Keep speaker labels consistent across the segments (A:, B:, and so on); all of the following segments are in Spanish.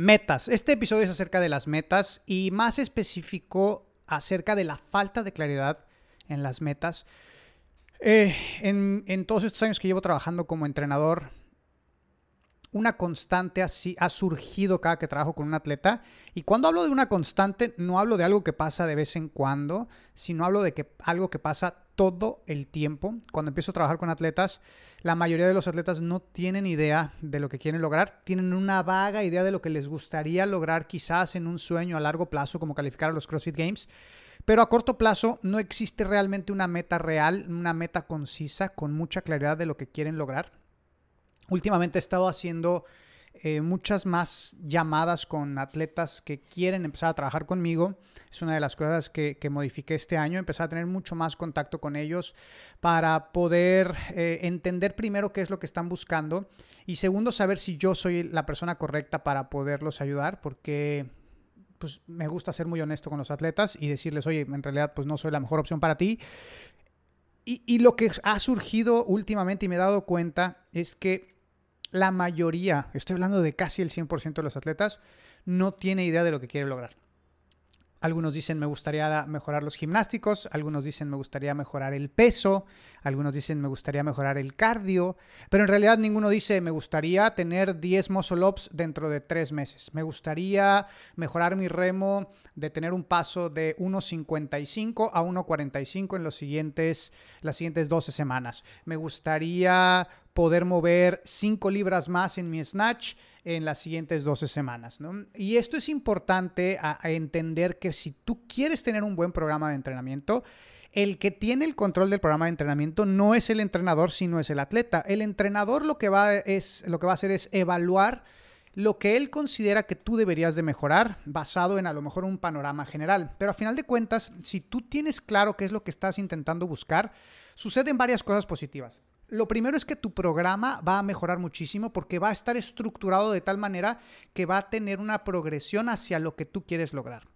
A: Metas. Este episodio es acerca de las metas y más específico acerca de la falta de claridad en las metas. Eh, en, en, todos estos años que llevo trabajando como entrenador, una constante así ha surgido cada que trabajo con un atleta. Y cuando hablo de una constante, no hablo de algo que pasa de vez en cuando, sino hablo de que algo que pasa todo el tiempo. Cuando empiezo a trabajar con atletas, la mayoría de los atletas no tienen idea de lo que quieren lograr, tienen una vaga idea de lo que les gustaría lograr quizás en un sueño a largo plazo, como calificar a los CrossFit Games. Pero a corto plazo no existe realmente una meta real, una meta concisa, con mucha claridad de lo que quieren lograr. Últimamente he estado haciendo eh, muchas más llamadas con atletas que quieren empezar a trabajar conmigo. Es una de las cosas que, modifiqué este año, empezar a tener mucho más contacto con ellos para poder eh, entender primero qué es lo que están buscando y segundo saber si yo soy la persona correcta para poderlos ayudar porque pues me gusta ser muy honesto con los atletas y decirles, oye, en realidad pues no soy la mejor opción para ti. Y, y lo que ha surgido últimamente y me he dado cuenta es que la mayoría, estoy hablando de casi el 100% de los atletas, no tiene idea de lo que quiere lograr. Algunos dicen me gustaría mejorar los gimnásticos, algunos dicen me gustaría mejorar el peso, algunos dicen me gustaría mejorar el cardio, pero en realidad ninguno dice me gustaría tener 10 muscle dentro de 3 meses, me gustaría mejorar mi remo de tener un paso de 1.55 a 1.45 en los siguientes, las siguientes 12 semanas, me gustaría poder mover 5 libras más en mi snatch en las siguientes 12 semanas. Y esto es importante a, entender que si tú quieres tener un buen programa de entrenamiento, el que tiene el control del programa de entrenamiento no es el entrenador, sino es el atleta. El entrenador lo que va, es, lo que va a hacer es evaluar lo que él considera que tú deberías de mejorar basado en a lo mejor un panorama general. Pero a final de cuentas, si tú tienes claro qué es lo que estás intentando buscar, suceden varias cosas positivas. Lo primero es que tu programa va a mejorar muchísimo porque va a estar estructurado de tal manera que va a tener una progresión hacia lo que tú quieres lograr.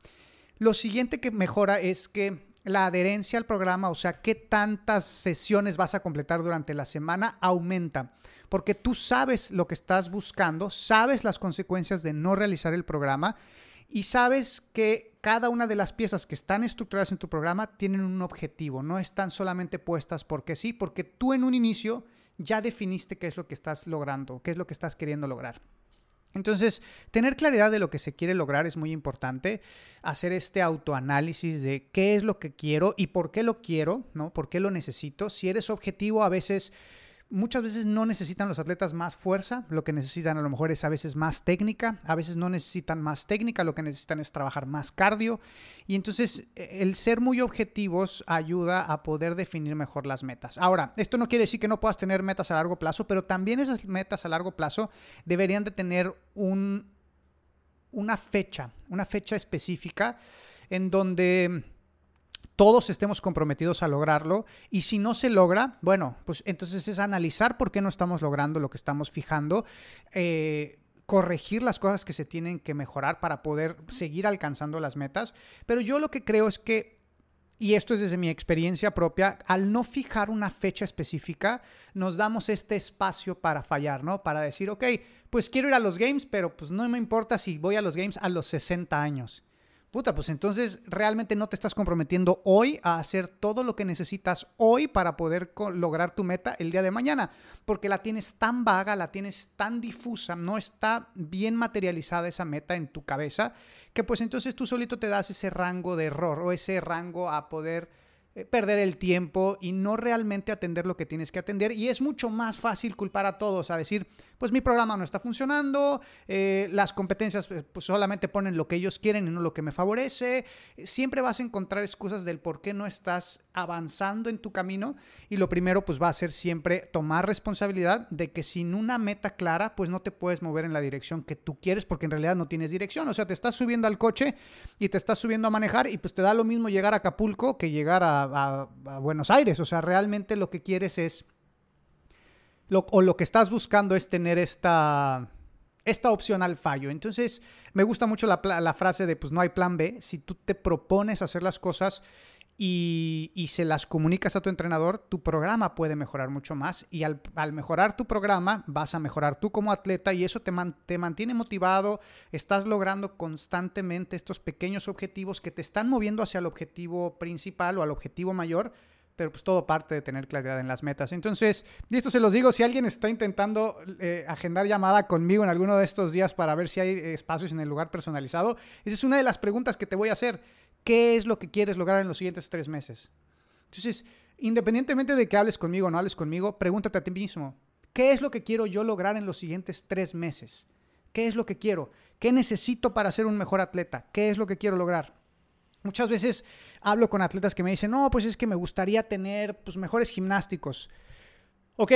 A: Lo siguiente que mejora es que la adherencia al programa, o sea, qué tantas sesiones vas a completar durante la semana, aumenta. Porque tú sabes lo que estás buscando, sabes las consecuencias de no realizar el programa y sabes que cada una de las piezas que están estructuradas en tu programa tienen un objetivo, no están solamente puestas porque sí, porque tú en un inicio ya definiste qué es lo que estás logrando, qué es lo que estás queriendo lograr. Entonces, tener claridad de lo que se quiere lograr es muy importante. Hacer este autoanálisis de qué es lo que quiero y por qué lo quiero, ¿no? ¿Por qué lo necesito? Si eres objetivo, a veces muchas veces no necesitan los atletas más fuerza, lo que necesitan a lo mejor es a veces más técnica, a veces no necesitan más técnica, lo que necesitan es trabajar más cardio. Y entonces e, el ser muy objetivos ayuda a poder definir mejor las metas. Ahora, esto no quiere decir que no puedas tener metas a largo plazo, pero también esas metas a largo plazo deberían de tener un, una fecha, una fecha específica en donde todos estemos comprometidos a lograrlo y si no se logra, bueno, pues entonces es analizar por qué no estamos logrando lo que estamos fijando. Eh, corregir las cosas que se tienen que mejorar para poder seguir alcanzando las metas. Pero yo lo que creo es que, y esto es desde mi experiencia propia, al no fijar una fecha específica, nos damos este espacio para fallar, ¿no? Para decir, ok, pues quiero ir a los games, pero pues no me importa si voy a los games a los 60 años. Puta, pues entonces realmente no te estás comprometiendo hoy a hacer todo lo que necesitas hoy para poder lograr tu meta el día de mañana, porque la tienes tan vaga, la tienes tan difusa, no está bien materializada esa meta en tu cabeza, que pues entonces tú solito te das ese rango de error o ese rango a poder perder el tiempo y no realmente atender lo que tienes que atender. Y es mucho más fácil culpar a todos, a decir, pues mi programa no está funcionando, eh, las competencias eh, pues solamente ponen lo que ellos quieren y no lo que me favorece. Siempre vas a encontrar excusas del por qué no estás avanzando en tu camino. Y lo primero pues va a ser siempre tomar responsabilidad de que sin una meta clara pues no te puedes mover en la dirección que tú quieres porque en realidad no tienes dirección. O sea, te estás subiendo al coche y te estás subiendo a manejar y pues te da lo mismo llegar a Acapulco que llegar a a, Buenos Aires. O sea, realmente lo que quieres es, lo, o lo que estás buscando es tener esta, esta opción al fallo. Entonces, me gusta mucho la, la frase de, pues no hay plan B. Si tú te propones hacer las cosas y, se las comunicas a tu entrenador, tu programa puede mejorar mucho más y al, mejorar tu programa vas a mejorar tú como atleta y eso te, te mantiene motivado, estás logrando constantemente estos pequeños objetivos que te están moviendo hacia el objetivo principal o al objetivo mayor, pero pues todo parte de tener claridad en las metas. Entonces, y esto se los digo, si alguien está intentando eh, agendar llamada conmigo en alguno de estos días para ver si hay espacios en el lugar personalizado, esa es una de las preguntas que te voy a hacer ¿Qué es lo que quieres lograr en los siguientes tres meses? Entonces, independientemente de que hables conmigo o no hables conmigo, pregúntate a ti mismo, ¿qué es lo que quiero yo lograr en los siguientes tres meses? ¿Qué es lo que quiero? ¿Qué necesito para ser un mejor atleta? ¿Qué es lo que quiero lograr? Muchas veces hablo con atletas que me dicen, no, pues es que me gustaría tener pues, mejores gimnásticos. Ok,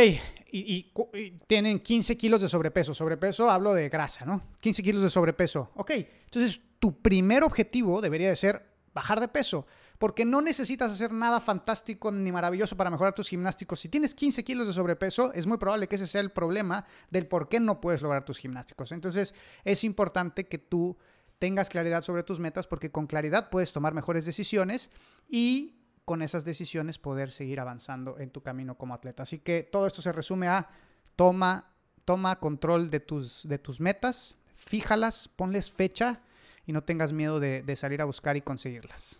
A: y, y, tienen 15 kilos de sobrepeso. Sobrepeso hablo de grasa, ¿no? 15 kilos de sobrepeso. Ok, entonces tu primer objetivo debería de ser bajar de peso, porque no necesitas hacer nada fantástico ni maravilloso para mejorar tus gimnásticos. Si tienes 15 kilos de sobrepeso, es muy probable que ese sea el problema del por qué no puedes lograr tus gimnásticos. Entonces, es importante que tú tengas claridad sobre tus metas, porque con claridad puedes tomar mejores decisiones y con esas decisiones poder seguir avanzando en tu camino como atleta. Así que todo esto se resume a toma, toma control de tus, de tus metas, fíjalas, ponles fecha y no tengas miedo de, salir a buscar y conseguirlas.